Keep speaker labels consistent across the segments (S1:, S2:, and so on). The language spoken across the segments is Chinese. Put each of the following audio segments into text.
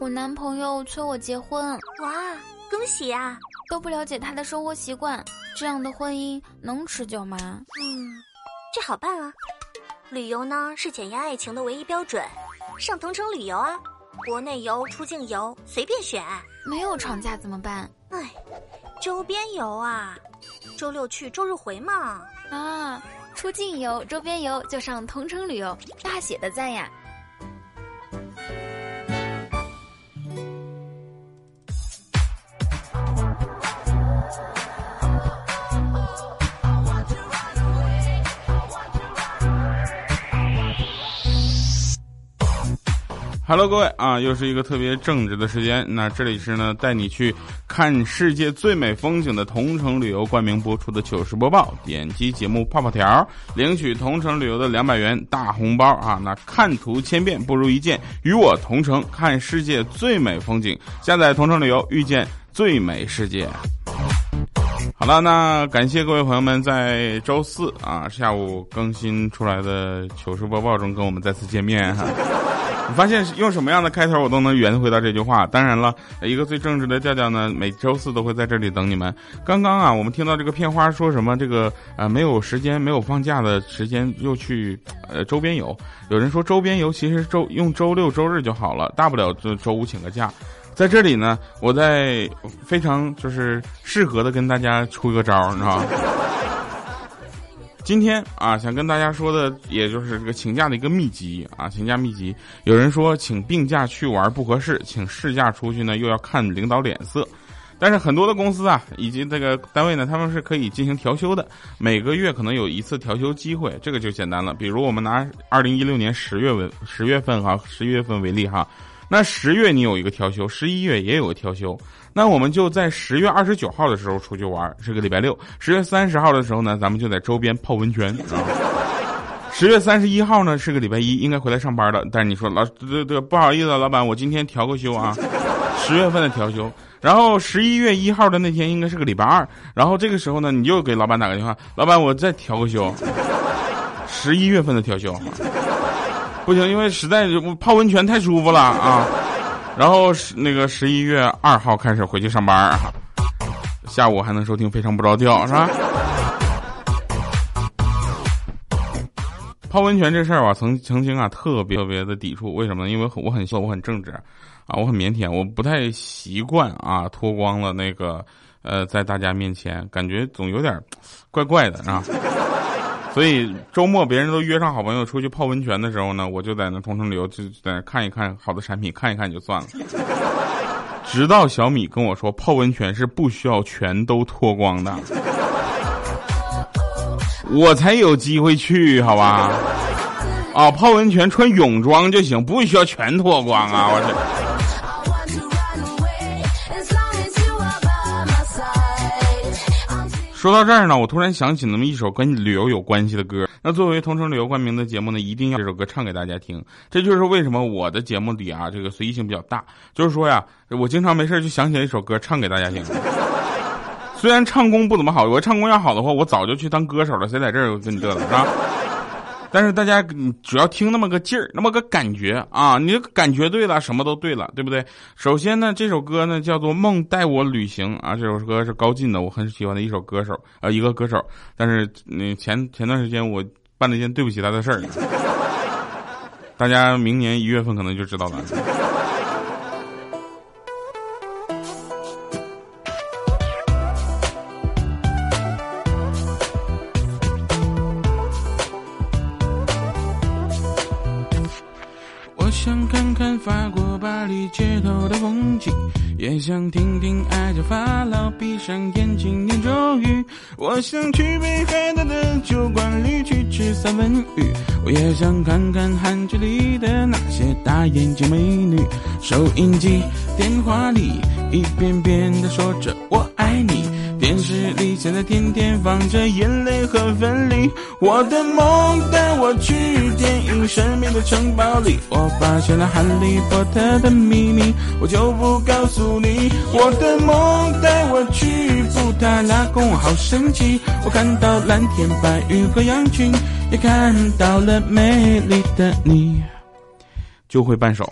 S1: 我男朋友催我结婚，
S2: 哇，恭喜呀！
S1: 都不了解他的生活习惯，这样的婚姻能持久吗？
S2: 嗯，这好办啊。旅游呢是检验爱情的唯一标准，上同城旅游啊，国内游、出境游随便选。
S1: 没有长假怎么办？
S2: 哎，周边游啊，周六去，周日回嘛。
S1: 啊，出境游、周边游就上同城旅游，大写的赞呀
S3: ！Hello，各位啊，又是一个特别正直的时间。那这里是呢，带你去看世界最美风景的同城旅游冠名播出的糗事播报。点击节目泡泡条，领取同城旅游的两百元大红包啊！那看图千遍不如一见，与我同城看世界最美风景。下载同城旅游，遇见最美世界。好了，那感谢各位朋友们在周四啊下午更新出来的糗事播报中跟我们再次见面哈。你发现用什么样的开头我都能圆回到这句话。当然了，一个最正直的调调呢，每周四都会在这里等你们。刚刚啊，我们听到这个片花说什么这个呃没有时间没有放假的时间又去呃周边游。有人说周边游其实周用周六周日就好了，大不了就周五请个假。在这里呢，我在非常就是适合的跟大家出一个招，你知道吗？今天啊，想跟大家说的，也就是这个请假的一个秘籍啊，请假秘籍。有人说请病假去玩不合适，请事假出去呢又要看领导脸色。但是很多的公司啊，以及这个单位呢，他们是可以进行调休的，每个月可能有一次调休机会，这个就简单了。比如我们拿二零一六年十月份十月份哈，十一月份为例哈。那十月你有一个调休，十一月也有个调休，那我们就在十月二十九号的时候出去玩，是个礼拜六。十月三十号的时候呢，咱们就在周边泡温泉。十月三十一号呢是个礼拜一，应该回来上班了。但是你说老这这不好意思，老板，我今天调个休啊，十月份的调休。然后十一月一号的那天应该是个礼拜二，然后这个时候呢，你又给老板打个电话，老板，我再调个休，十一月份的调休。不行，因为实在是泡温泉太舒服了啊！然后是那个十一月二号开始回去上班，下午还能收听《非常不着调》，是吧？泡温泉这事儿吧，曾曾经啊特别特别的抵触，为什么呢？因为我很我很正直啊，我很腼腆，我不太习惯啊脱光了那个呃在大家面前，感觉总有点怪怪的啊。所以周末别人都约上好朋友出去泡温泉的时候呢，我就在那同城旅游就在那看一看好的产品，看一看就算了。直到小米跟我说泡温泉是不需要全都脱光的，我才有机会去，好吧？啊，泡温泉穿泳装就行，不需要全脱光啊！我去。说到这儿呢，我突然想起那么一首跟旅游有关系的歌。那作为同城旅游冠名的节目呢，一定要这首歌唱给大家听。这就是为什么我的节目里啊，这个随意性比较大。就是说呀，我经常没事就想起来一首歌唱给大家听。虽然唱功不怎么好，我唱功要好的话，我早就去当歌手了。谁在这儿跟你嘚瑟是吧？但是大家主要听那么个劲儿，那么个感觉啊！你感觉对了，什么都对了，对不对？首先呢，这首歌呢叫做《梦带我旅行》啊，这首歌是高进的，我很喜欢的一首歌手啊，一个歌手。但是你前前段时间我办了一件对不起他的事儿，大家明年一月份可能就知道了。也想听听爱着法老闭上眼睛念咒语。我想去北海道的酒馆里去吃三文鱼，我也想看看韩剧里的那些大眼睛美女。收音机、电话里一遍遍的说着我爱你。电视里现在天天放着眼泪和分离，我的梦带我去电影神秘的城堡里，我发现了哈利波特的秘密，我就不告诉你。我的梦带我去布达拉宫，好神奇，我看到蓝天白云和羊群，也看到了美丽的你，就会半首。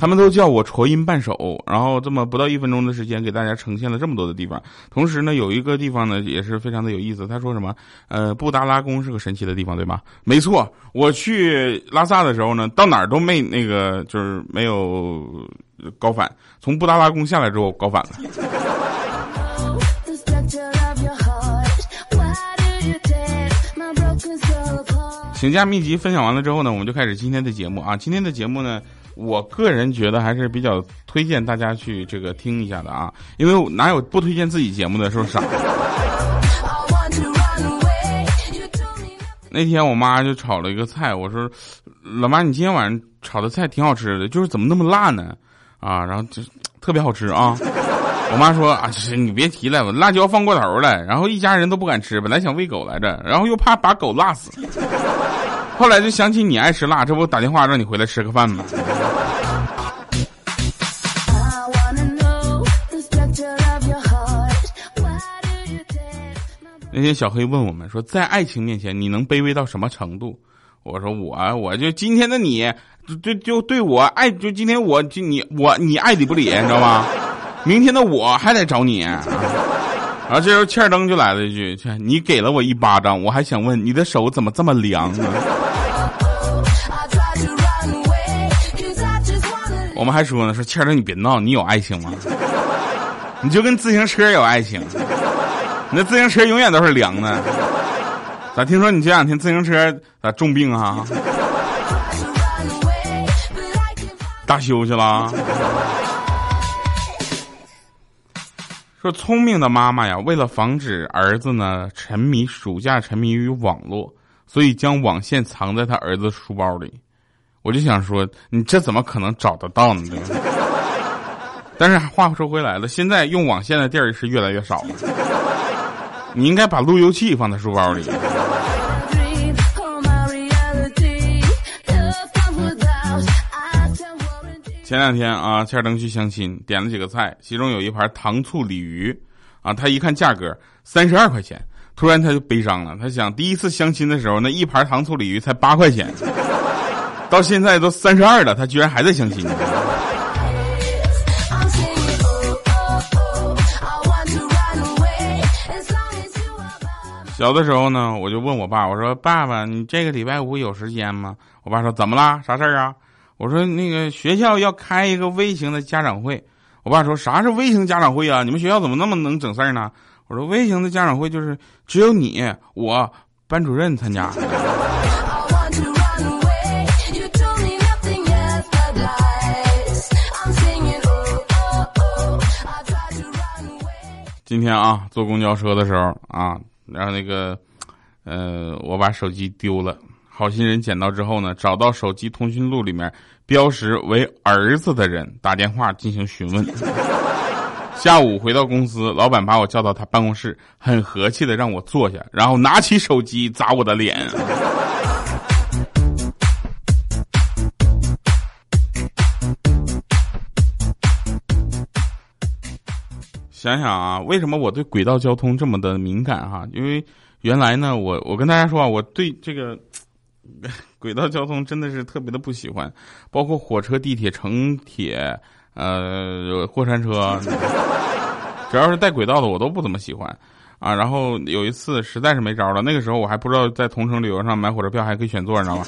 S3: 他们都叫我戳音半首，然后这么不到一分钟的时间，给大家呈现了这么多的地方。同时呢，有一个地方呢也是非常的有意思。他说什么？呃，布达拉宫是个神奇的地方，对吧？没错，我去拉萨的时候呢，到哪儿都没那个，就是没有高反。从布达拉宫下来之后，高反了。请假秘籍分享完了之后呢，我们就开始今天的节目啊。今天的节目呢。我个人觉得还是比较推荐大家去这个听一下的啊，因为哪有不推荐自己节目的，是不是傻？那天我妈就炒了一个菜，我说：“老妈，你今天晚上炒的菜挺好吃的，就是怎么那么辣呢？”啊，然后就特别好吃啊。我妈说：“啊是，你别提了，辣椒放过头了，然后一家人都不敢吃，本来想喂狗来着，然后又怕把狗辣死。”后来就想起你爱吃辣，这不打电话让你回来吃个饭吗？那天小黑问我们说，在爱情面前，你能卑微到什么程度？我说我我就今天的你，就就对我爱，就今天我就你我你爱理不理，你知道吗？明天的我还得找你。然后这时候欠儿登就来了一句：“你给了我一巴掌，我还想问你的手怎么这么凉呢？”我们还说呢，说倩儿，你别闹，你有爱情吗？你就跟自行车有爱情，你那自行车永远都是凉的。咋听说你这两天自行车咋重病啊？大修去了？说聪明的妈妈呀，为了防止儿子呢沉迷暑假沉迷于网络，所以将网线藏在他儿子书包里。我就想说，你这怎么可能找得到呢？对吧？但是话说回来了，现在用网线的地儿是越来越少了。你应该把路由器放在书包里。前两天啊，千灯去相亲，点了几个菜，其中有一盘糖醋鲤鱼，啊，他一看价格三十二块钱，突然他就悲伤了。他想，第一次相亲的时候，那一盘糖醋鲤鱼才八块钱。到现在都三十二了，他居然还在相亲。小的时候呢，我就问我爸，我说：“爸爸，你这个礼拜五有时间吗？”我爸说：“怎么啦？啥事儿啊？”我说：“那个学校要开一个微型的家长会。”我爸说：“啥是微型家长会啊？你们学校怎么那么能整事儿呢？”我说：“微型的家长会就是只有你、我、班主任参加。”今天啊，坐公交车的时候啊，然后那个，呃，我把手机丢了。好心人捡到之后呢，找到手机通讯录里面标识为儿子的人打电话进行询问。下午回到公司，老板把我叫到他办公室，很和气的让我坐下，然后拿起手机砸我的脸。想想啊，为什么我对轨道交通这么的敏感哈？因为原来呢，我我跟大家说啊，我对这个 轨道交通真的是特别的不喜欢，包括火车、地铁、城铁，呃，过山车，只要是带轨道的我都不怎么喜欢啊。然后有一次实在是没招了，那个时候我还不知道在同城旅游上买火车票还可以选座，你知道吗？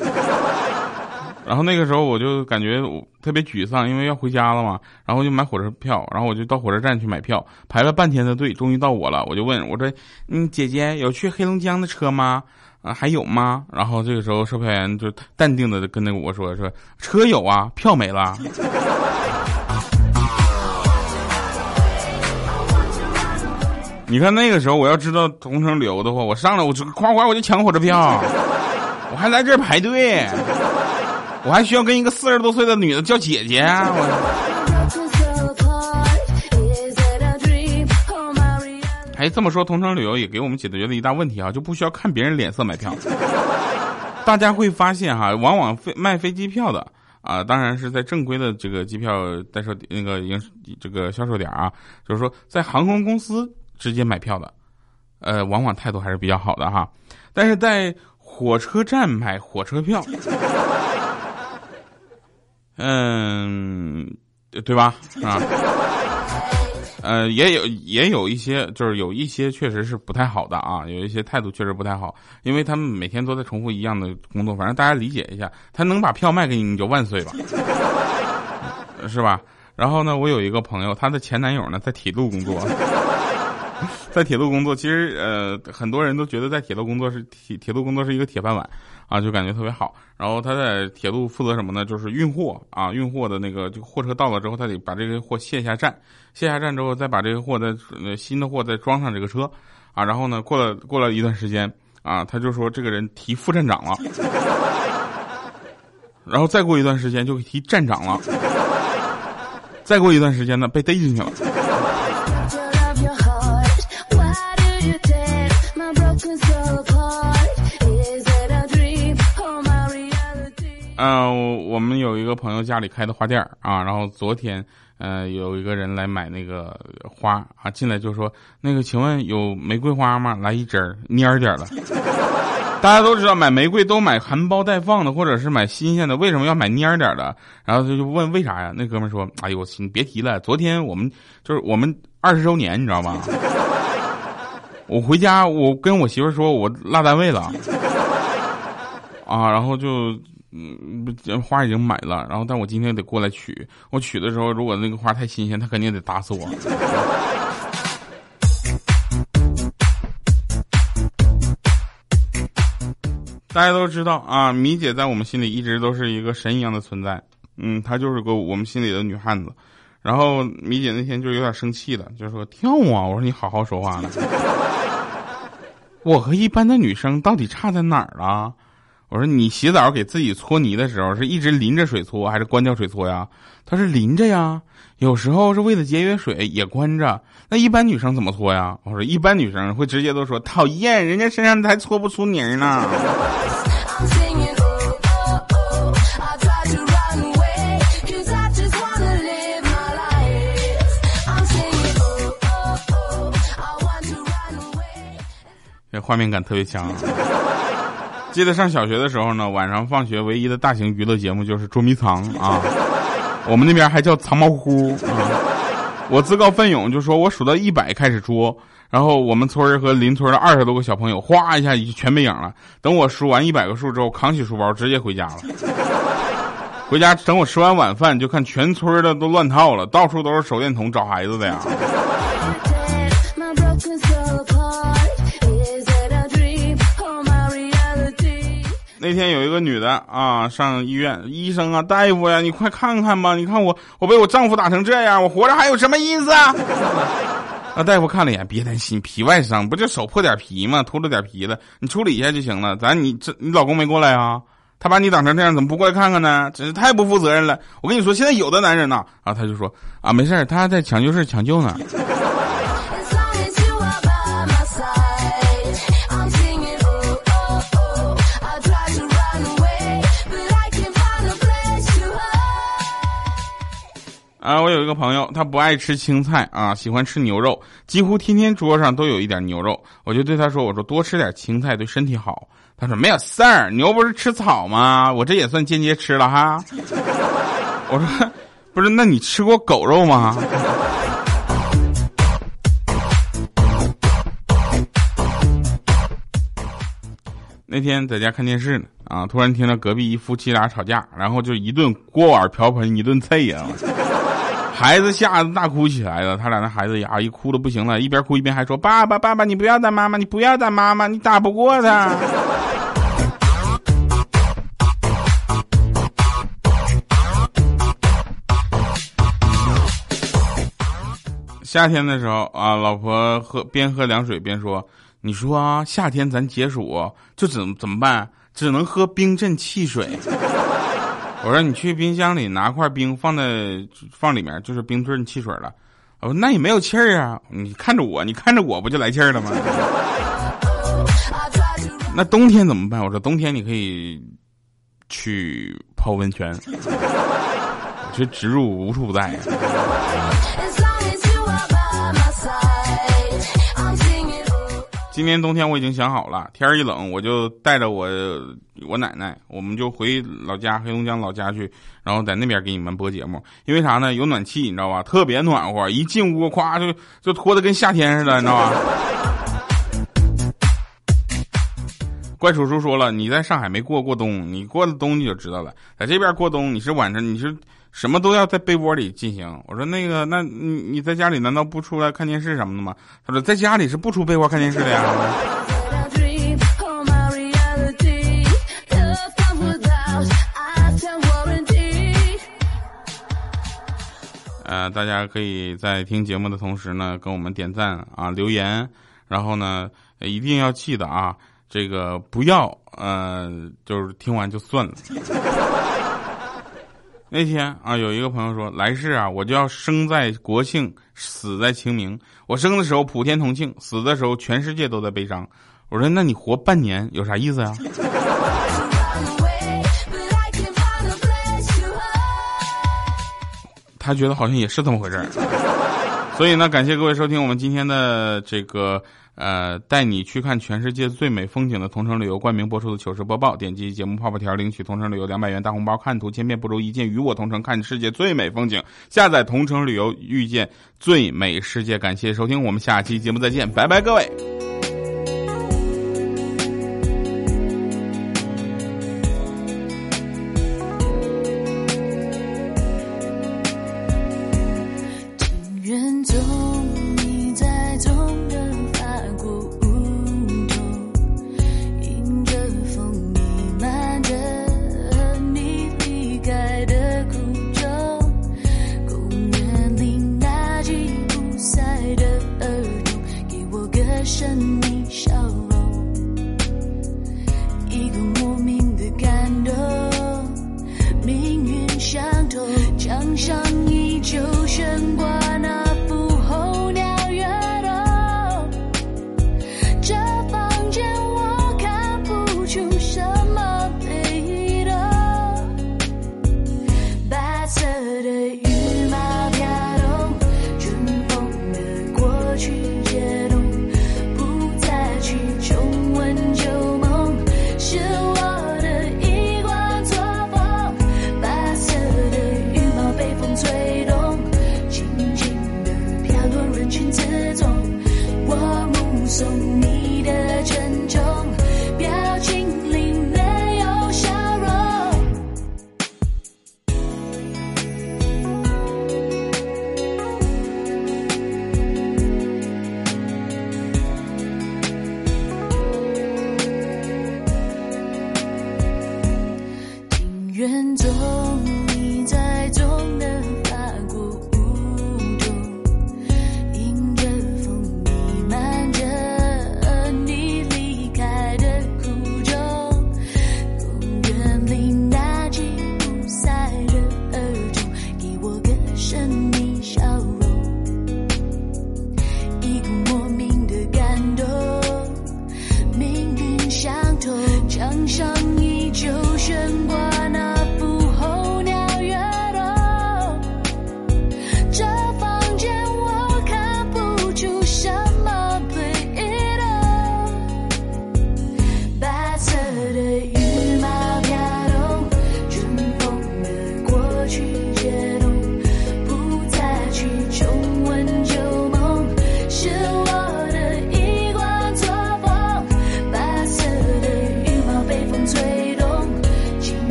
S3: 然后那个时候我就感觉特别沮丧，因为要回家了嘛。然后就买火车票，然后我就到火车站去买票，排了半天的队，终于到我了。我就问我说：“嗯，姐姐有去黑龙江的车吗？啊，还有吗？”然后这个时候售票员就淡定的跟那个我说：“说车有啊，票没了。”你看那个时候我要知道同城旅游的话，我上来我就夸夸我就抢火车票，我还来这儿排队。我还需要跟一个四十多岁的女的叫姐姐啊！哎，这么说，同城旅游也给我们解决了一大问题啊，就不需要看别人脸色买票。大家会发现哈，往往飞卖飞机票的啊，当然是在正规的这个机票代售那个营这个销售点啊，就是说在航空公司直接买票的，呃，往往态度还是比较好的哈。但是在火车站买火车票。嗯，对吧？啊，呃，也有也有一些，就是有一些确实是不太好的啊，有一些态度确实不太好，因为他们每天都在重复一样的工作，反正大家理解一下，他能把票卖给你，你就万岁吧，是吧？然后呢，我有一个朋友，她的前男友呢在铁路工作。在铁路工作，其实呃，很多人都觉得在铁路工作是铁铁路工作是一个铁饭碗啊，就感觉特别好。然后他在铁路负责什么呢？就是运货啊，运货的那个就货车到了之后，他得把这个货卸下站，卸下站之后再把这个货再新的货再装上这个车啊。然后呢，过了过了一段时间啊，他就说这个人提副站长了，然后再过一段时间就提站长了，再过一段时间呢被逮进去了。嗯，我们有一个朋友家里开的花店啊，然后昨天，呃，有一个人来买那个花啊，进来就说，那个请问有玫瑰花吗？来一针蔫点的。大家都知道买玫瑰都买含苞待放的，或者是买新鲜的，为什么要买蔫点的？然后他就问为啥呀？那哥们说，哎呦，你别提了，昨天我们就是我们二十周年，你知道吗？我回家，我跟我媳妇说，我落单位了，啊，然后就。嗯，花已经买了，然后但我今天得过来取。我取的时候，如果那个花太新鲜，他肯定得打死我。大家都知道啊，米姐在我们心里一直都是一个神一样的存在。嗯，她就是个我们心里的女汉子。然后米姐那天就有点生气了，就说跳啊！我说你好好说话呢。我和一般的女生到底差在哪儿了？我说你洗澡给自己搓泥的时候，是一直淋着水搓还是关掉水搓呀？他是淋着呀，有时候是为了节约水也关着。那一般女生怎么搓呀？我说一般女生会直接都说讨厌，人家身上还搓不出泥呢。这画面感特别强。记得上小学的时候呢，晚上放学唯一的大型娱乐节目就是捉迷藏啊，我们那边还叫藏猫呼。我自告奋勇就说，我数到一百开始捉，然后我们村和邻村的二十多个小朋友，哗一下就全没影了。等我数完一百个数之后，扛起书包直接回家了。回家等我吃完晚饭，就看全村的都乱套了，到处都是手电筒找孩子的呀。那天有一个女的啊，上医院，医生啊，大夫呀，你快看看吧！你看我，我被我丈夫打成这样，我活着还有什么意思啊？那大夫看了一眼，别担心，皮外伤，不就手破点皮吗？秃了点皮子，你处理一下就行了。咱你这，你老公没过来啊？他把你打成这样，怎么不过来看看呢？真是太不负责任了！我跟你说，现在有的男人呐，啊，他就说啊，没事他还在抢救室抢救呢。啊，我有一个朋友，他不爱吃青菜啊，喜欢吃牛肉，几乎天天桌上都有一点牛肉。我就对他说：“我说多吃点青菜对身体好。”他说：“没有事儿，牛不是吃草吗？我这也算间接吃了哈。”我说：“不是，那你吃过狗肉吗？”那天在家看电视呢，啊，突然听到隔壁一夫妻俩吵架，然后就一顿锅碗瓢盆一顿啐呀。孩子吓得大哭起来了，他俩那孩子呀，一哭的不行了，一边哭一边还说：“爸爸，爸爸，你不要打妈妈，你不要打妈妈，你打不过他。” 夏天的时候啊，老婆喝边喝凉水边说：“你说啊，夏天咱解暑就怎怎么办？只能喝冰镇汽水。”我说你去冰箱里拿块冰放在放里面，就是冰镇汽水了。我说那也没有气儿啊，你看着我，你看着我不就来气儿了吗？那冬天怎么办？我说冬天你可以去泡温泉，这植入无处不在。今年冬天我已经想好了，天儿一冷我就带着我我奶奶，我们就回老家黑龙江老家去，然后在那边给你们播节目。因为啥呢？有暖气，你知道吧？特别暖和，一进屋咵就就脱的跟夏天似的，你知道吧？怪叔叔说了，你在上海没过过冬，你过了冬你就知道了。在这边过冬，你是晚上你是什么都要在被窝里进行。我说那个，那你你在家里难道不出来看电视什么的吗？他说在家里是不出被窝看电视的呀。呃，大家可以在听节目的同时呢，跟我们点赞啊，留言，然后呢，一定要记得啊。这个不要，呃，就是听完就算了。那天啊，有一个朋友说，来世啊，我就要生在国庆，死在清明。我生的时候普天同庆，死的时候全世界都在悲伤。我说，那你活半年有啥意思呀？他觉得好像也是这么回事儿。所以呢，感谢各位收听我们今天的这个。呃，带你去看全世界最美风景的同城旅游冠名播出的糗事播报，点击节目泡泡条领取同城旅游两百元大红包，看图千遍不如一见，与我同城看世界最美风景，下载同城旅游遇见最美世界。感谢收听，我们下期节目再见，拜拜，各位。
S4: 命运相同江上依旧送你。